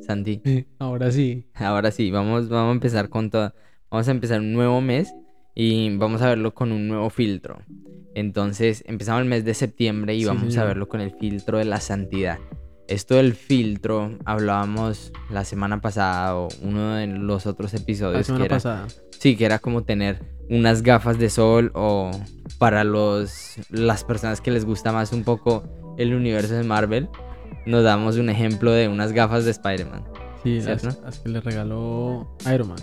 Santi. Ahora sí. Ahora sí, vamos, vamos a empezar con todo. Vamos a empezar un nuevo mes y vamos a verlo con un nuevo filtro. Entonces, empezamos el mes de septiembre y Sí, vamos a verlo con el filtro de la santidad. Esto del filtro, hablábamos la semana pasada o uno de los otros episodios. La que semana era- pasada. Sí, que era como tener unas gafas de sol o para los las personas que les gusta más un poco el universo de Marvel, nos damos un ejemplo de unas gafas de Spider-Man. Sí, las, las que le regaló Iron Man.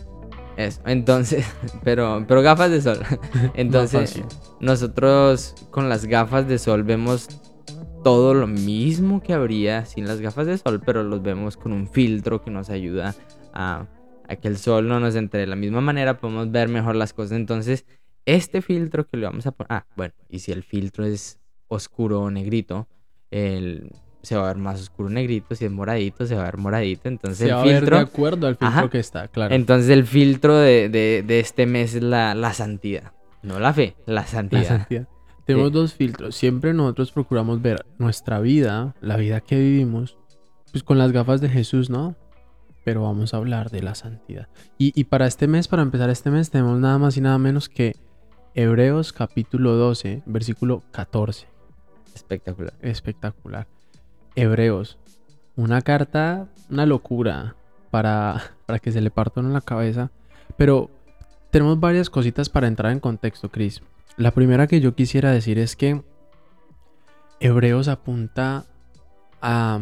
Eso. Entonces, pero pero gafas de sol. Entonces, nosotros con las gafas de sol vemos todo lo mismo que habría sin las gafas de sol, pero los vemos con un filtro que nos ayuda a, a que el sol no nos entre de la misma manera, podemos ver mejor las cosas. Entonces, este filtro que le vamos a poner... Ah, bueno, y si el filtro es oscuro o negrito, el, se va a ver más oscuro negrito, si es moradito, se va a ver moradito. Entonces, Se el va a ver de filtro... acuerdo al filtro Ajá. que está, claro. Entonces el filtro de, de- de este mes es la, la santidad. No la fe, la La santidad. santidad. Tenemos Sí. dos filtros. Siempre nosotros procuramos ver nuestra vida, la vida que vivimos, pues con las gafas de Jesús, ¿no? Pero vamos a hablar de la santidad. Y, y para este mes, para empezar este mes, tenemos nada más y nada menos que Hebreos capítulo 12, versículo 14. Espectacular. Espectacular. Hebreos. Una carta, una locura para, para que se le parta uno la cabeza. Pero tenemos varias cositas para entrar en contexto, Chris. La primera que yo quisiera decir es que Hebreos apunta a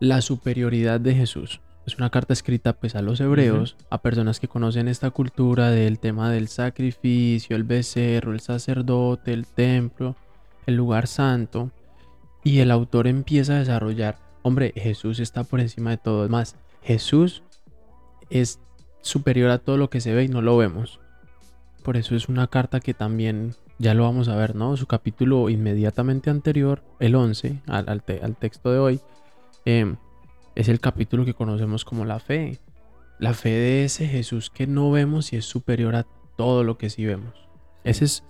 la superioridad de Jesús. Es una carta escrita pues a los hebreos, a personas que conocen esta cultura del tema del sacrificio, el becerro, el sacerdote, el templo, el lugar santo. Y el autor empieza a desarrollar, hombre, Jesús está por encima de todo. Más, Jesús es superior a todo lo que se ve y no lo vemos. Por eso es una carta que también ya lo vamos a ver, ¿no? Su capítulo inmediatamente anterior, el 11, al, al te- al texto de hoy, eh, es el capítulo que conocemos como la fe. La fe de ese Jesús que no vemos y es superior a todo lo que sí vemos. Ese es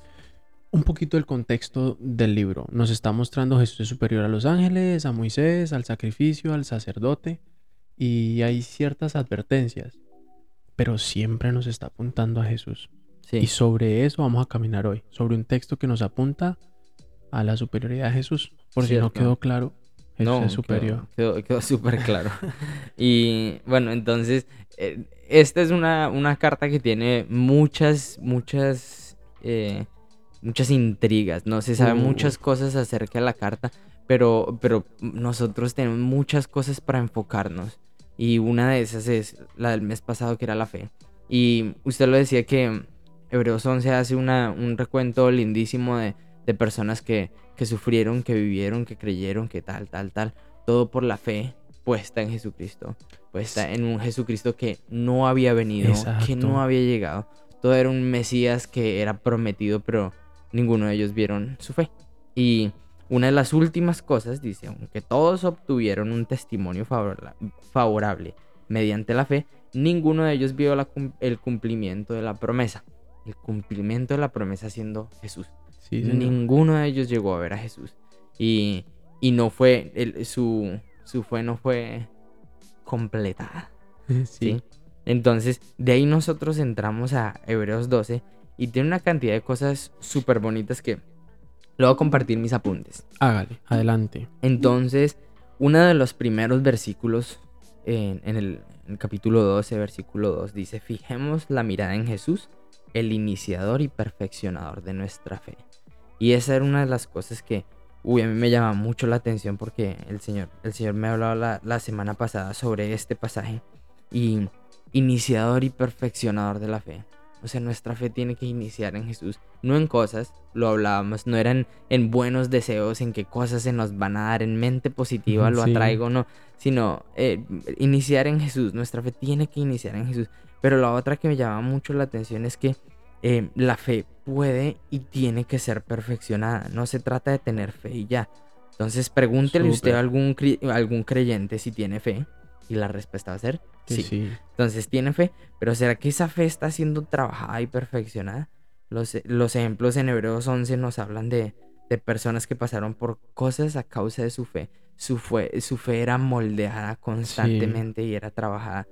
un poquito el contexto del libro. Nos está mostrando Jesús es superior a los ángeles, a Moisés, al sacrificio, al sacerdote. Y hay ciertas advertencias. Pero siempre nos está apuntando a Jesús. Sí. Y sobre eso vamos a caminar hoy. Sobre un texto que nos apunta a la superioridad de Jesús. Por si no quedó claro, Jesús No, es superior. Quedó, quedó, súper claro. y bueno, entonces, eh, esta es una, una carta que tiene muchas, muchas, eh, muchas intrigas. No se sabe Uh. muchas cosas acerca de la carta, pero, pero nosotros tenemos muchas cosas para enfocarnos. Y una de esas es la del mes pasado, que era la fe. Y usted lo decía que Hebreos 11 hace una, un recuento lindísimo de, de personas que, que sufrieron, que vivieron, que creyeron, que tal, tal, tal. Todo por la fe puesta en Jesucristo. Puesta en un Jesucristo que no había venido, que no había llegado. Todo era un Mesías que era prometido, pero ninguno de ellos vieron su fe. Y una de las últimas cosas dice, aunque todos obtuvieron un testimonio favorable, favorable mediante la fe, ninguno de ellos vio la cum- el cumplimiento de la promesa. El cumplimiento de la promesa siendo Jesús. Sí. Ninguno de ellos llegó a ver a Jesús. Y, y no fue, el- su, su fe no fue completada. Sí. ¿sí? Entonces, de ahí nosotros entramos a Hebreos 12 y tiene una cantidad de cosas súper bonitas que voy a compartir mis apuntes. Hágale, adelante. Entonces, uno de los primeros versículos en, en el, en el capítulo 12, versículo 2, dice, fijemos la mirada en Jesús, el iniciador y perfeccionador de nuestra fe. Y esa era una de las cosas que, uy, a mí me llama mucho la atención porque el Señor, el Señor me hablaba la, la semana pasada sobre este pasaje. Y iniciador y perfeccionador de la fe. O sea, nuestra fe tiene que iniciar en Jesús, no en cosas, lo hablábamos, no eran en buenos deseos, en qué cosas se nos van a dar, en mente positiva lo Sí. atraigo, no, sino eh, iniciar en Jesús, nuestra fe tiene que iniciar en Jesús. Pero la otra que me llama mucho la atención es que eh, la fe puede y tiene que ser perfeccionada, no se trata de tener fe y ya. Entonces pregúntele usted a algún creyente si tiene fe y la respuesta va a ser Sí, sí. sí. Entonces tiene fe, pero ¿será que esa fe está siendo trabajada y perfeccionada? Los, los ejemplos en Hebreos 11 nos hablan de, de personas que pasaron por cosas a causa de su fe. Su, fe, su fe era moldeada constantemente y era trabajada.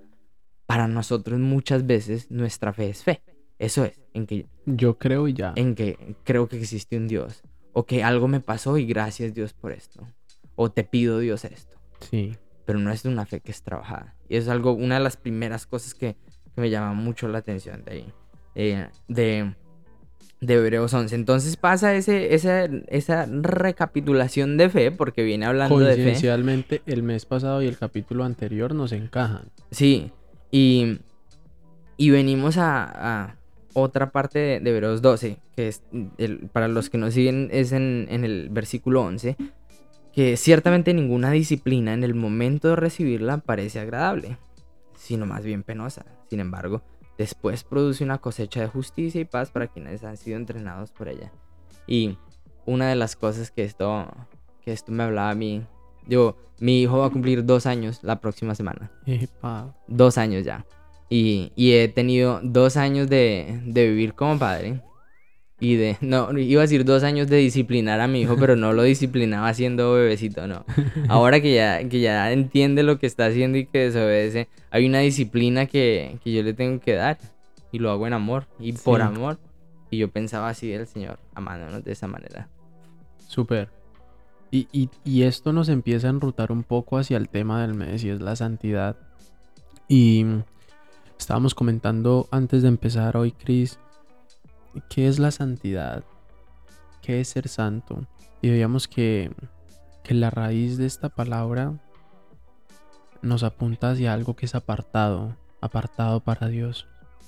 Para nosotros muchas veces nuestra fe es fe. Eso es, en que yo creo y ya. En que creo que existe un Dios o que algo me pasó y gracias Dios por esto. O te pido Dios esto. Sí. Pero no es una fe que es trabajada. Y es algo, una de las primeras cosas que, me llama mucho la atención de ahí. De, de Hebreos 11. Entonces pasa ese, esa, esa recapitulación de fe, porque viene hablando de fe. Coincidencialmente, el mes pasado y el capítulo anterior nos encajan. Sí, y, y venimos a otra parte de, de Hebreos 12, que es para los que nos siguen es en, el versículo 11, que ciertamente ninguna disciplina en el momento de recibirla parece agradable, sino más bien penosa. Sin embargo, después produce una cosecha de justicia y paz para quienes han sido entrenados por ella. Y una de las cosas que esto, que esto me hablaba a mí, yo, mi hijo va a cumplir dos años la próxima semana. Dos años ya. Y, he tenido dos años de, vivir como padre. Y de, no, iba a decir dos años de disciplinar a mi hijo, pero no lo disciplinaba siendo bebecito, no. Ahora que ya, que ya entiende lo que está haciendo y que desobedece, hay una disciplina que, yo le tengo que dar. Y lo hago en amor y por amor. Y yo pensaba así del Señor, amándonos de esa manera. Súper. Y, y, y, esto nos empieza a enrutar un poco hacia el tema del mes y es la santidad. Y Estábamos comentando antes de empezar hoy, Chris, ¿qué es la santidad? ¿Qué es ser santo? Y veíamos que, que la raíz de esta palabra nos apunta hacia algo que es apartado, apartado para Dios.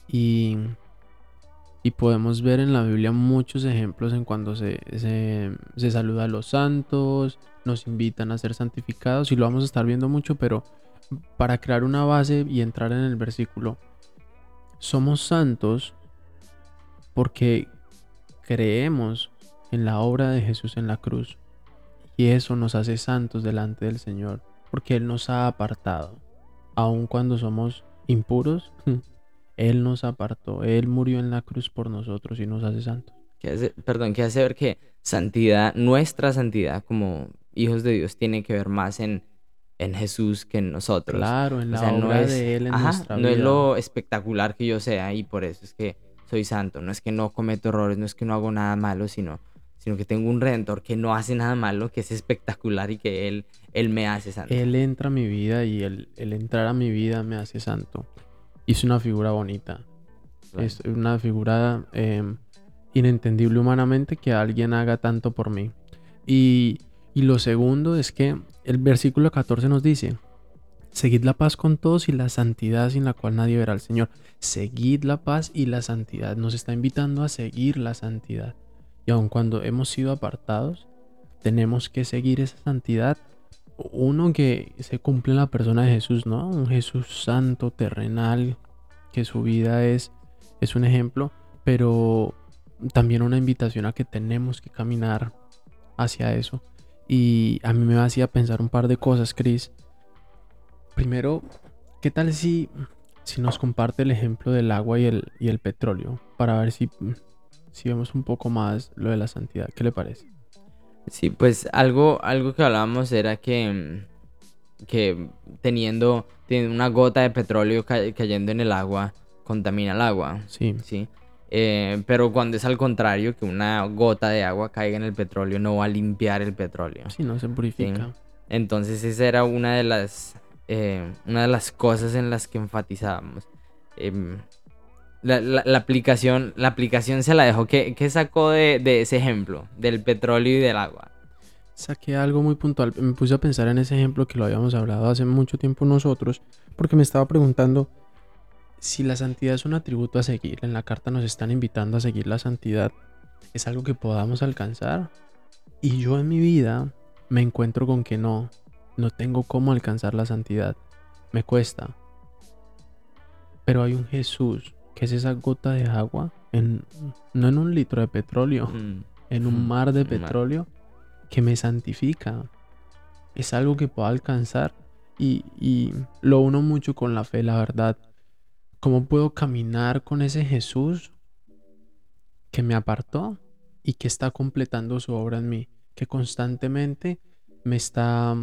Y, y podemos ver en la Biblia muchos ejemplos en cuando se, se, se, saluda a los santos, nos invitan a ser santificados y lo vamos a estar viendo mucho, pero para crear una base y entrar en el versículo. Somos santos porque creemos en la obra de Jesús en la cruz. Y eso nos hace santos delante del Señor, porque Él nos ha apartado. Aun cuando somos impuros, Él nos apartó. Él murió en la cruz por nosotros y nos hace santos. perdón, que hace ver que santidad, nuestra santidad como hijos de Dios, tiene que ver más en en Jesús que en nosotros. Claro, en la obra de Él en nuestra vida. No es lo espectacular que yo sea y por eso es que soy santo. No es que no cometo errores, no es que no hago nada malo, sino, sino que tengo un redentor que no hace nada malo, que es espectacular y que Él, él me hace santo. Él entra a mi vida y el, entrar a mi vida me hace santo. Y es una figura bonita. Es una figura em, inentendible humanamente que alguien haga tanto por mí. Y, y lo segundo es que el versículo 14 nos dice, Seguid la paz con todos y la santidad sin la cual nadie verá al Señor. Seguid la paz y la santidad. Nos está invitando a seguir la santidad. Y aun cuando hemos sido apartados, tenemos que seguir esa santidad. Uno que se cumple en la persona de Jesús, ¿no? Un Jesús santo, terrenal, que su vida es, es un ejemplo, pero también una invitación a que tenemos que caminar hacia eso. Y a mí me hacía pensar un par de cosas, Chris. Primero, ¿qué tal si, si nos comparte el ejemplo del agua y el, y el petróleo? Para ver si, si vemos un poco más lo de la santidad. ¿Qué le parece? Sí, pues algo, algo que hablábamos era que, que teniendo, teniendo una gota de petróleo cayendo en el agua, contamina el agua. Sí. Sí. Eh, pero cuando es al contrario, que una gota de agua caiga en el petróleo no va a limpiar el petróleo. Sí, no se purifica. Entonces esa era una de las, eh, una de las cosas en las que enfatizábamos. Em, la, aplicación, la aplicación se la dejó. ¿Qué, sacó de, de, ese ejemplo? Del petróleo y del agua. Saqué algo muy puntual. Me puse a pensar en ese ejemplo que lo habíamos hablado hace mucho tiempo nosotros. Porque me estaba preguntando si la santidad es un atributo a seguir, en la carta nos están invitando a seguir la santidad, ¿es algo que podamos alcanzar? Y yo en mi vida me encuentro con que no, no tengo cómo alcanzar la santidad, me cuesta. Pero hay un Jesús, que es esa gota de agua, en, no en un litro de petróleo, mm. en un mar de petróleo, que me santifica. Es algo que puedo alcanzar y, y lo uno mucho con la fe, la verdad. ¿Cómo puedo caminar con ese Jesús que me apartó? y que está completando su obra en mí, que constantemente me está,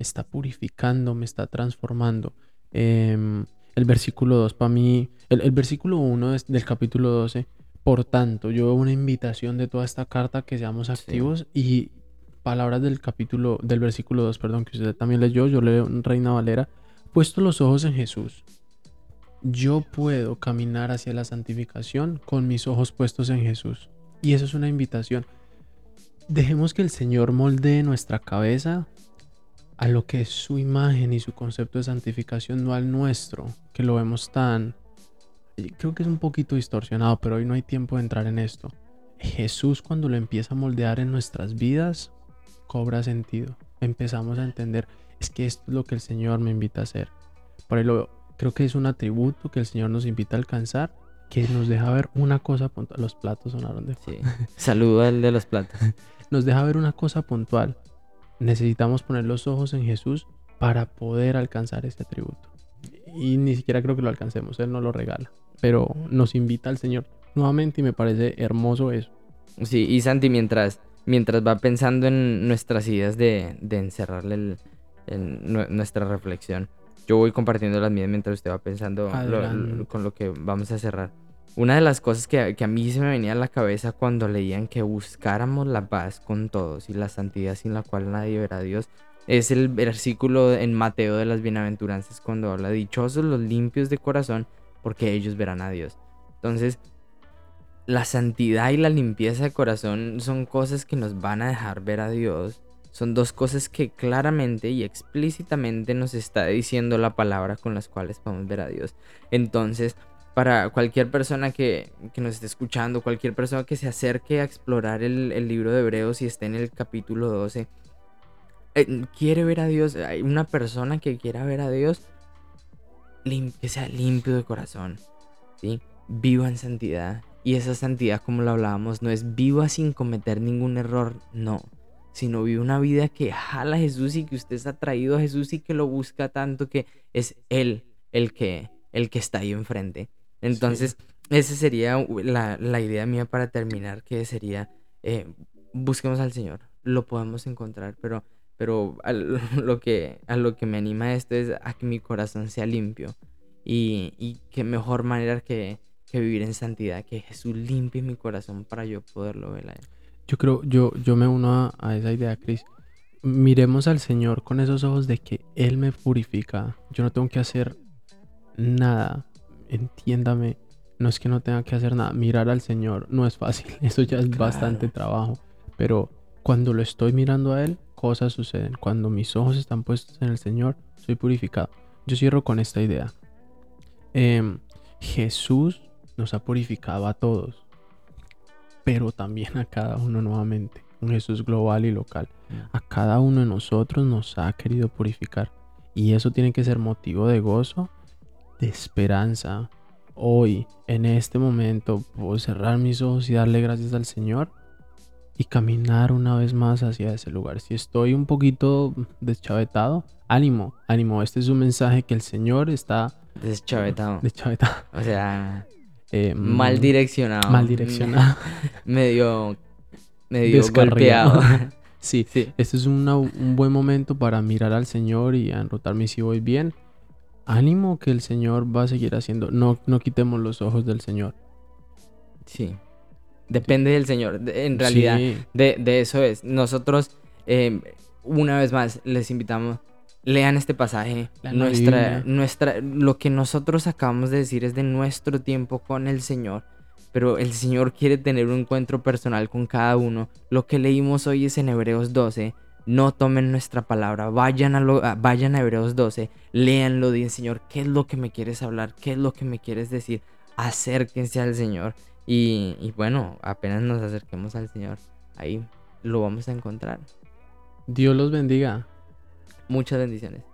está purificando, me está transformando. Em, el versículo 2 para mí, el, versículo 1 del capítulo 12, por tanto, yo veo una invitación de toda esta carta que seamos activos y palabras del capítulo, del versículo 2, perdón, que usted también leyó, yo leo Reina Valera, puesto los ojos en Jesús. Yo puedo caminar hacia la santificación con mis ojos puestos en Jesús. Y eso es una invitación. Dejemos que el Señor moldee nuestra cabeza a lo que es su imagen y su concepto de santificación, no al nuestro, que lo vemos tan... Creo que es un poquito distorsionado, pero hoy no hay tiempo de entrar en esto. Jesús cuando lo empieza a moldear en nuestras vidas, cobra sentido. Empezamos a entender, es que esto es lo que el Señor me invita a hacer. Por ello, creo que es un atributo que el Señor nos invita a alcanzar, que nos deja ver una cosa puntual. Los platos sonaron de... Sí. Saludo al de los platos. nos deja ver una cosa puntual necesitamos poner los ojos en Jesús para poder alcanzar este atributo. Y ni siquiera creo que lo alcancemos, Él nos lo regala. Pero nos invita al Señor nuevamente y me parece hermoso eso. Sí, y Santi, mientras, mientras va pensando en nuestras ideas de, encerrarle nuestra reflexión, yo voy compartiendo las mías mientras usted va pensando con lo que vamos a cerrar. Una de las cosas que, a mí se me venía a la cabeza cuando leían que buscáramos la paz con todos y la santidad sin la cual nadie verá a Dios es el versículo en Mateo de las bienaventuranzas cuando habla dichosos los limpios de corazón porque ellos verán a Dios. Entonces, la santidad y la limpieza de corazón son cosas que nos van a dejar ver a Dios. Son dos cosas que claramente y explícitamente nos está diciendo la palabra con las cuales podemos ver a Dios. Entonces, para cualquier persona que, nos esté escuchando, cualquier persona que se acerque a explorar el, libro de Hebreos y esté en el capítulo 12, eh, quiere ver a Dios, hay una persona que quiera ver a Dios, que sea limpio de corazón, ¿sí? viva en santidad. Y esa santidad, como lo hablábamos, no es viva sin cometer ningún error, no, sino vive una vida que jala a Jesús y que usted está atraído a Jesús y que lo busca tanto que es Él el que, el que está ahí enfrente. Entonces, esa sería la, idea mía para terminar, que sería, eh, busquemos al Señor, lo podemos encontrar, pero, pero a lo, que, a lo que me anima esto es a que mi corazón sea limpio y, y qué mejor manera que, vivir en santidad, que Jesús limpie mi corazón para yo poderlo ver a Él. Yo creo, yo, yo me uno a, a esa idea, Cris. Miremos al Señor con esos ojos de que Él me purifica. Yo no tengo que hacer nada entiéndame, no es que no tenga que hacer nada, mirar al Señor no es fácil, eso ya es bastante trabajo, pero cuando lo estoy mirando a Él, cosas suceden, cuando mis ojos están puestos en el Señor, soy purificado. Yo cierro con esta idea. Em, Jesús nos ha purificado a todos, pero también a cada uno nuevamente. Un Jesús global y local. Mm. A cada uno de nosotros nos ha querido purificar. Y eso tiene que ser motivo de gozo de esperanza. Hoy, en este momento, puedo cerrar mis ojos y darle gracias al Señor y caminar una vez más hacia ese lugar. Si estoy un poquito deschavetado, ánimo, ánimo. Este es un mensaje que el Señor está deschavetado. Deschavetado. O sea, eh, mal direccionado. Mal direccionado. medio medio golpeado. sí, sí, este es un buen momento para mirar al Señor y enrotarme si voy bien ánimo que el Señor va a seguir haciendo. No, no quitemos los ojos del Señor. Sí. Depende del Señor. En realidad, de, eso es. Nosotros, em, una vez más, les invitamos. Lean este pasaje. nuestra, nuestra, lo que nosotros acabamos de decir es de nuestro tiempo con el Señor. Pero el Señor quiere tener un encuentro personal con cada uno. Lo que leímos hoy es en Hebreos 12 no tomen nuestra palabra, vayan a, vayan a Hebreos 12, léanlo, digan Señor, ¿qué es lo que me quieres hablar? ¿Qué es lo que me quieres decir? Acérquense al Señor. Y, y bueno, apenas nos acerquemos al Señor, ahí lo vamos a encontrar. Dios los bendiga. Muchas bendiciones.